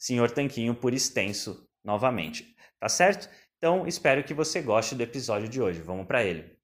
Senhor Tanquinho por extenso novamente. Tá certo? Então espero que você goste do episódio de hoje. Vamos para ele.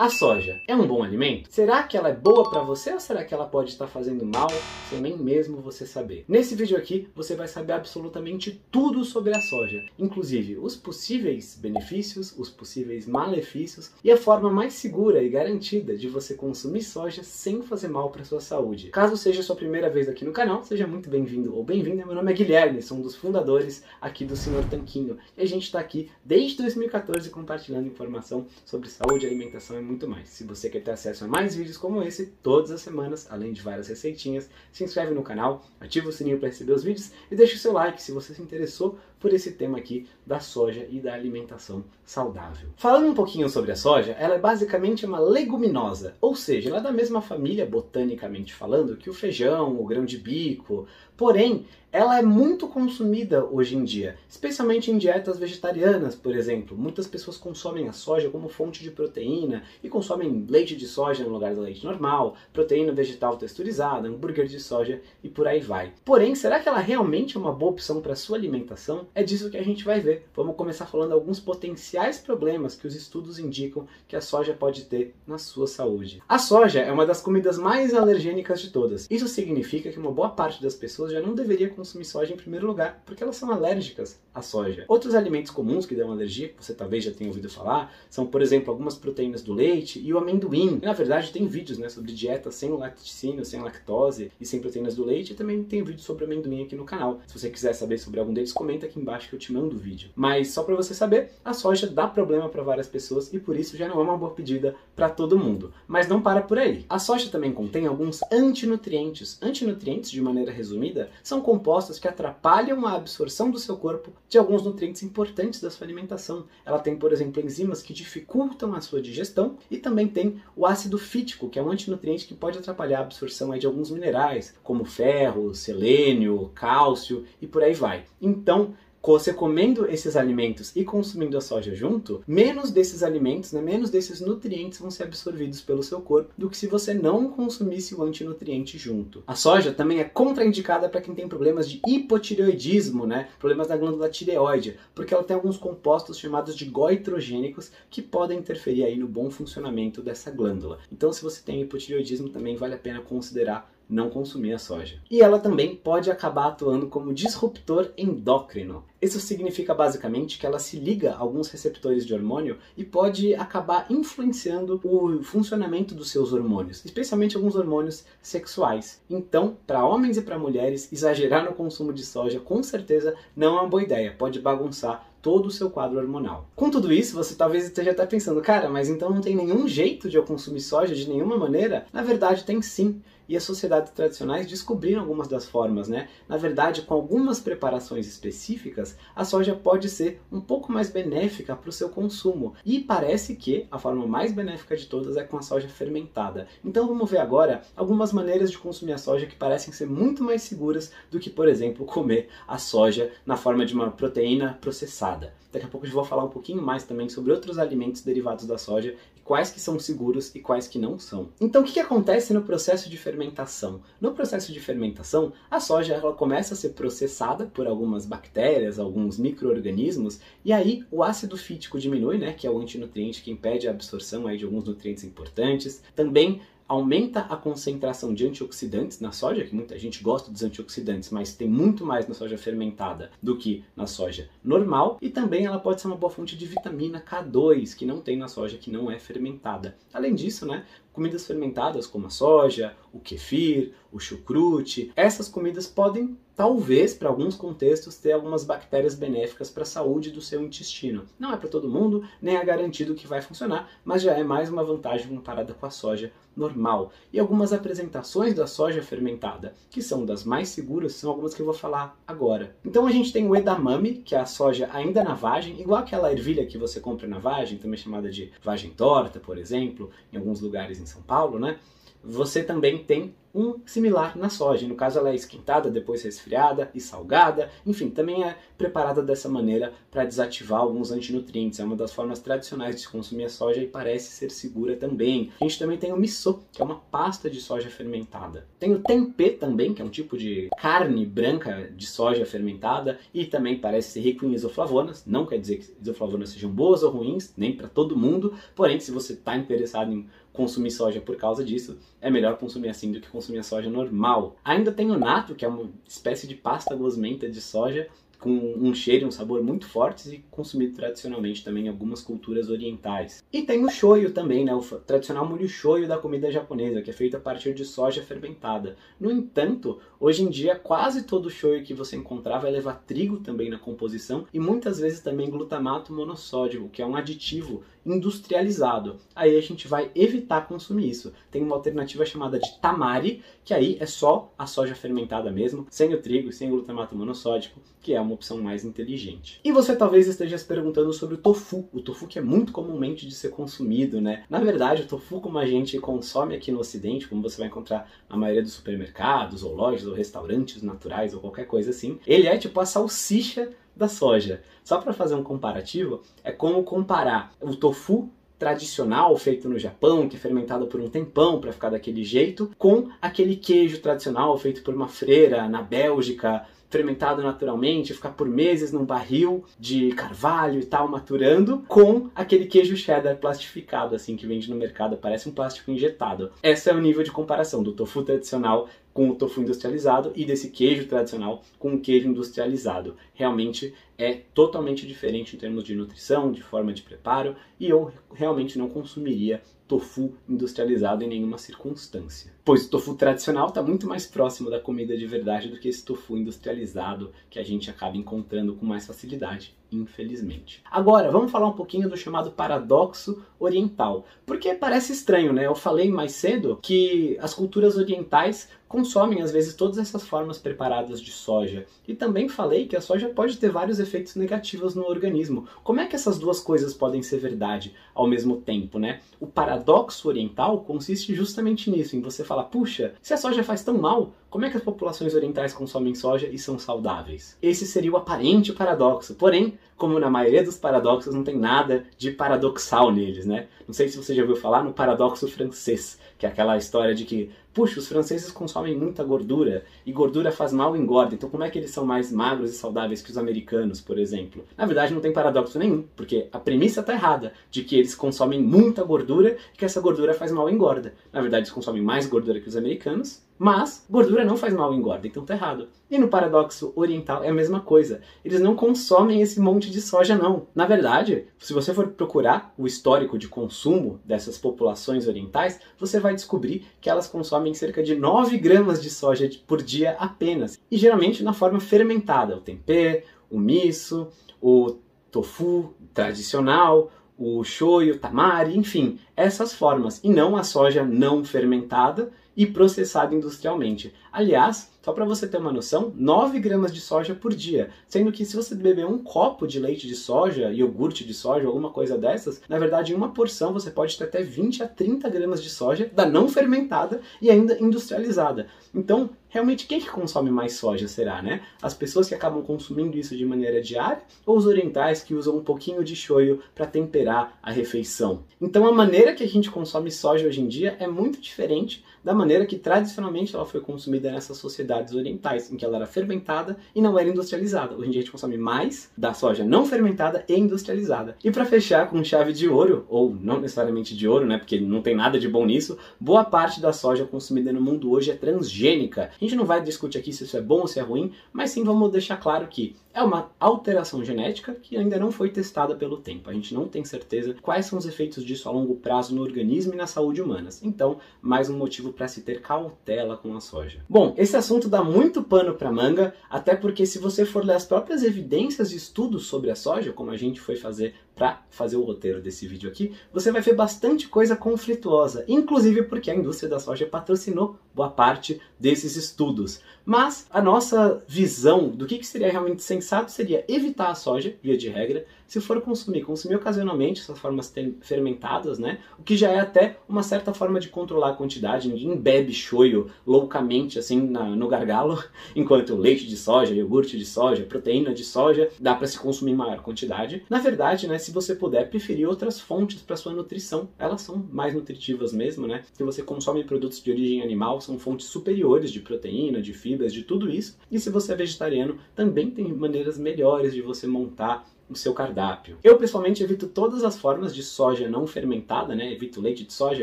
A soja é um bom alimento? Será que ela é boa para você ou será que ela pode estar fazendo mal sem nem mesmo você saber? Nesse vídeo aqui você vai saber absolutamente tudo sobre a soja, inclusive os possíveis benefícios, os possíveis malefícios e a forma mais segura e garantida de você consumir soja sem fazer mal para sua saúde. Caso seja sua primeira vez aqui no canal, seja muito bem-vindo ou bem-vinda. Meu nome é Guilherme, sou um dos fundadores aqui do Senhor Tanquinho e a gente está aqui desde 2014 compartilhando informação sobre saúde, alimentação e muito mais. Se você quer ter acesso a mais vídeos como esse, todas as semanas, além de várias receitinhas, se inscreve no canal, ativa o sininho para receber os vídeos e deixa o seu like se você se interessou por esse tema aqui da soja e da alimentação saudável. Falando um pouquinho sobre a soja, ela é basicamente uma leguminosa, ou seja, ela é da mesma família, botanicamente falando, que o feijão, o grão de bico, porém, ela é muito consumida hoje em dia, especialmente em dietas vegetarianas, por exemplo. Muitas pessoas consomem a soja como fonte de proteína e consomem leite de soja no lugar do leite normal, proteína vegetal texturizada, hambúrguer de soja e por aí vai. Porém, será que ela realmente é uma boa opção para sua alimentação? É disso que a gente vai ver. Vamos começar falando alguns potenciais problemas que os estudos indicam que a soja pode ter na sua saúde. A soja é uma das comidas mais alergênicas de todas. Isso significa que uma boa parte das pessoas já não deveria consumir soja em primeiro lugar, porque elas são alérgicas à soja. Outros alimentos comuns que dão alergia, que você talvez já tenha ouvido falar, são, por exemplo, algumas proteínas do leite e o amendoim. E, na verdade, tem vídeos né, sobre dieta sem laticínio, sem lactose e sem proteínas do leite, e também tem vídeo sobre amendoim aqui no canal. Se você quiser saber sobre algum deles, comenta aqui embaixo que eu te mando o vídeo. Mas só para você saber, a soja dá problema para várias pessoas e por isso já não é uma boa pedida para todo mundo. Mas não para por aí. A soja também contém alguns antinutrientes. Antinutrientes, de maneira resumida, são compostos que atrapalham a absorção do seu corpo de alguns nutrientes importantes da sua alimentação. Ela tem, por exemplo, enzimas que dificultam a sua digestão e também tem o ácido fítico, que é um antinutriente que pode atrapalhar a absorção de alguns minerais, como ferro, selênio, cálcio e por aí vai. Então, você comendo esses alimentos e consumindo a soja junto, menos desses alimentos, né, menos desses nutrientes vão ser absorvidos pelo seu corpo do que se você não consumisse o antinutriente junto. A soja também é contraindicada para quem tem problemas de hipotireoidismo, né, problemas da glândula tireoide, porque ela tem alguns compostos chamados de goitrogênicos que podem interferir aí no bom funcionamento dessa glândula. Então, se você tem hipotireoidismo, também vale a pena considerar não consumir a soja. E ela também pode acabar atuando como disruptor endócrino. Isso significa basicamente que ela se liga a alguns receptores de hormônio e pode acabar influenciando o funcionamento dos seus hormônios, especialmente alguns hormônios sexuais. Então, para homens e para mulheres, exagerar no consumo de soja com certeza não é uma boa ideia, pode bagunçar todo o seu quadro hormonal. Com tudo isso, você talvez esteja até pensando, cara, mas então não tem nenhum jeito de eu consumir soja de nenhuma maneira? Na verdade, tem sim. E as sociedades tradicionais descobriram algumas das formas, né? Na verdade, com algumas preparações específicas, a soja pode ser um pouco mais benéfica para o seu consumo. E parece que a forma mais benéfica de todas é com a soja fermentada. Então vamos ver agora algumas maneiras de consumir a soja que parecem ser muito mais seguras do que, por exemplo, comer a soja na forma de uma proteína processada. Daqui a pouco eu vou falar um pouquinho mais também sobre outros alimentos derivados da soja quais que são seguros e quais que não são. Então, o que, que acontece no processo de fermentação? No processo de fermentação, a soja ela começa a ser processada por algumas bactérias, alguns micro-organismos, e aí o ácido fítico diminui, né, que é o antinutriente que impede a absorção aí de alguns nutrientes importantes. Também aumenta a concentração de antioxidantes na soja, que muita gente gosta dos antioxidantes, mas tem muito mais na soja fermentada do que na soja normal, e também ela pode ser uma boa fonte de vitamina K2, que não tem na soja que não é fermentada. Além disso, né, comidas fermentadas como a soja, o kefir, o chucrute, essas comidas podem talvez para alguns contextos ter algumas bactérias benéficas para a saúde do seu intestino. Não é para todo mundo, nem é garantido que vai funcionar, mas já é mais uma vantagem comparada com a soja normal. E algumas apresentações da soja fermentada, que são das mais seguras, são algumas que eu vou falar agora. Então a gente tem o edamame, que é a soja ainda na vagem, igual aquela ervilha que você compra na vagem, também chamada de vagem torta, por exemplo, em alguns lugares em São Paulo, né? Você também tem um similar na soja. No caso, ela é esquentada, depois resfriada e salgada. Enfim, também é preparada dessa maneira para desativar alguns antinutrientes. É uma das formas tradicionais de se consumir a soja e parece ser segura também. A gente também tem o miso, que é uma pasta de soja fermentada. Tem o tempê também, que é um tipo de carne branca de soja fermentada e também parece ser rico em isoflavonas. Não quer dizer que isoflavonas sejam boas ou ruins, nem para todo mundo. Porém, se você está interessado em consumir soja por causa disso, é melhor consumir assim do que consumir a soja normal. Ainda tem o nato, que é uma espécie de pasta gosmenta de soja, com um cheiro e um sabor muito fortes e consumido tradicionalmente também em algumas culturas orientais. E tem o shoyu também, né, o tradicional molho shoyu da comida japonesa, que é feito a partir de soja fermentada. No entanto, hoje em dia quase todo shoyu que você encontrar vai levar trigo também na composição e muitas vezes também glutamato monossódico, que é um aditivo industrializado. Aí a gente vai evitar consumir isso. Tem uma alternativa chamada de tamari, que aí é só a soja fermentada mesmo, sem o trigo, sem o glutamato monossódico, que é uma opção mais inteligente. E você talvez esteja se perguntando sobre o tofu, o tofu que é muito comumente de ser consumido, né? Na verdade, o tofu como a gente consome aqui no ocidente, como você vai encontrar na maioria dos supermercados, ou lojas, ou restaurantes naturais, ou qualquer coisa assim, ele é tipo a salsicha da soja. Só para fazer um comparativo, é como comparar o tofu tradicional feito no Japão, que é fermentado por um tempão para ficar daquele jeito, com aquele queijo tradicional feito por uma freira na Bélgica, fermentado naturalmente, ficar por meses num barril de carvalho e tal, maturando, com aquele queijo cheddar plastificado, assim, que vende no mercado, parece um plástico injetado. Esse é o nível de comparação do tofu tradicional com o tofu industrializado e desse queijo tradicional com o queijo industrializado. Realmente é totalmente diferente em termos de nutrição, de forma de preparo, e eu realmente não consumiria tofu industrializado em nenhuma circunstância. Pois o tofu tradicional está muito mais próximo da comida de verdade do que esse tofu industrializado que a gente acaba encontrando com mais facilidade, infelizmente. Agora, vamos falar um pouquinho do chamado paradoxo oriental. Porque parece estranho, né? Eu falei mais cedo que as culturas orientais consomem às vezes todas essas formas preparadas de soja. E também falei que a soja pode ter vários efeitos negativos no organismo. Como é que essas duas coisas podem ser verdade ao mesmo tempo, né? O paradoxo oriental consiste justamente nisso, em você falar, puxa, se a soja faz tão mal, como é que as populações orientais consomem soja e são saudáveis? Esse seria o aparente paradoxo. Porém, como na maioria dos paradoxos, não tem nada de paradoxal neles, né? Não sei se você já ouviu falar no paradoxo francês, que é aquela história de que, puxa, os franceses consomem muita gordura e gordura faz mal e engorda, então como é que eles são mais magros e saudáveis que os americanos, por exemplo? Na verdade, não tem paradoxo nenhum, porque a premissa está errada de que eles consomem muita gordura e que essa gordura faz mal e engorda. Na verdade, eles consomem mais gordura que os americanos mas gordura não faz mal engorda, então tá errado. E no paradoxo oriental é a mesma coisa. Eles não consomem esse monte de soja, não. Na verdade, se você for procurar o histórico de consumo dessas populações orientais, você vai descobrir que elas consomem cerca de 9 gramas de soja por dia apenas. E geralmente na forma fermentada, o tempê, o miso, o tofu tradicional, o shoyu, tamari, enfim, essas formas, e não a soja não fermentada, e processado industrialmente. Aliás, só para você ter uma noção, 9 gramas de soja por dia, sendo que se você beber um copo de leite de soja, iogurte de soja, alguma coisa dessas, na verdade em uma porção você pode ter até 20 a 30 gramas de soja da não fermentada e ainda industrializada. Então, realmente quem que consome mais soja será, né? As pessoas que acabam consumindo isso de maneira diária ou os orientais que usam um pouquinho de shoyu para temperar a refeição? Então a maneira que a gente consome soja hoje em dia é muito diferente da maneira que tradicionalmente ela foi consumida nessas sociedades orientais, em que ela era fermentada e não era industrializada. Hoje em dia a gente consome mais da soja não fermentada e industrializada. E para fechar com chave de ouro, ou não necessariamente de ouro, né, porque não tem nada de bom nisso, boa parte da soja consumida no mundo hoje é transgênica. A gente não vai discutir aqui se isso é bom ou se é ruim, mas sim vamos deixar claro que é uma alteração genética que ainda não foi testada pelo tempo. A gente não tem certeza quais são os efeitos disso a longo prazo no organismo e na saúde humanas. Então, mais um motivo para se ter cautela com a soja. Bom, esse assunto dá muito pano para manga, até porque se você for ler as próprias evidências e estudos sobre a soja, como a gente foi fazer para fazer o roteiro desse vídeo aqui, você vai ver bastante coisa conflituosa, inclusive porque a indústria da soja patrocinou boa parte desses estudos. Mas a nossa visão do que seria realmente sensato seria evitar a soja, via de regra, se for consumir, consumir ocasionalmente essas formas fermentadas, né? O que já é até uma certa forma de controlar a quantidade. Ninguém bebe shoyu loucamente assim na, no gargalo, enquanto leite de soja, iogurte de soja, proteína de soja dá para se consumir em maior quantidade. Na verdade, né, se você puder preferir outras fontes para sua nutrição, elas são mais nutritivas mesmo, né? Se você consome produtos de origem animal, são fontes superiores de proteína, de fibras, de tudo isso. E se você é vegetariano, também tem maneiras melhores de você montar o seu cardápio. Eu pessoalmente evito todas as formas de soja não fermentada, né? Evito leite de soja,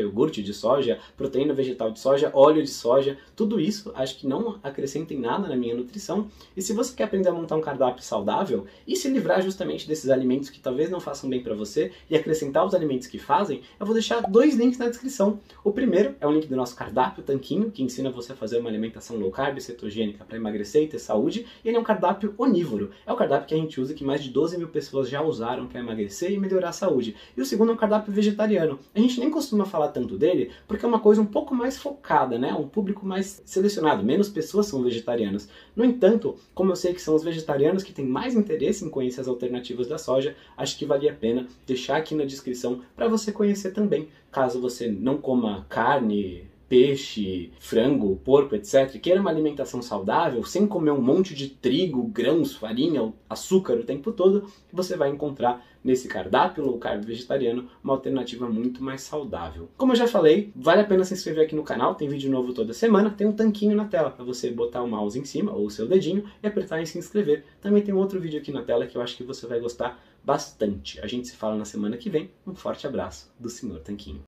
iogurte de soja, proteína vegetal de soja, óleo de soja, tudo isso acho que não acrescenta em nada na minha nutrição. E se você quer aprender a montar um cardápio saudável e se livrar justamente desses alimentos que talvez não façam bem para você e acrescentar os alimentos que fazem, eu vou deixar dois links na descrição. O primeiro é o link do nosso cardápio Tanquinho, que ensina você a fazer uma alimentação low carb, cetogênica para emagrecer e ter saúde. E ele é um cardápio onívoro. É o cardápio que a gente usa que mais de 12 mil pessoas já usaram para emagrecer e melhorar a saúde. E o segundo é um cardápio vegetariano. A gente nem costuma falar tanto dele porque é uma coisa um pouco mais focada, né? Um público mais selecionado. Menos pessoas são vegetarianas. No entanto, como eu sei que são os vegetarianos que têm mais interesse em conhecer as alternativas da soja, acho que valia a pena deixar aqui na descrição para você conhecer também. Caso você não coma carne, peixe, frango, porco, etc., queira uma alimentação saudável, sem comer um monte de trigo, grãos, farinha, açúcar o tempo todo, você vai encontrar nesse cardápio low carb vegetariano uma alternativa muito mais saudável. Como eu já falei, vale a pena se inscrever aqui no canal, tem vídeo novo toda semana, tem um tanquinho na tela para você botar o mouse em cima ou o seu dedinho e apertar em se inscrever. Também tem um outro vídeo aqui na tela que eu acho que você vai gostar bastante. A gente se fala na semana que vem. Um forte abraço do Senhor Tanquinho.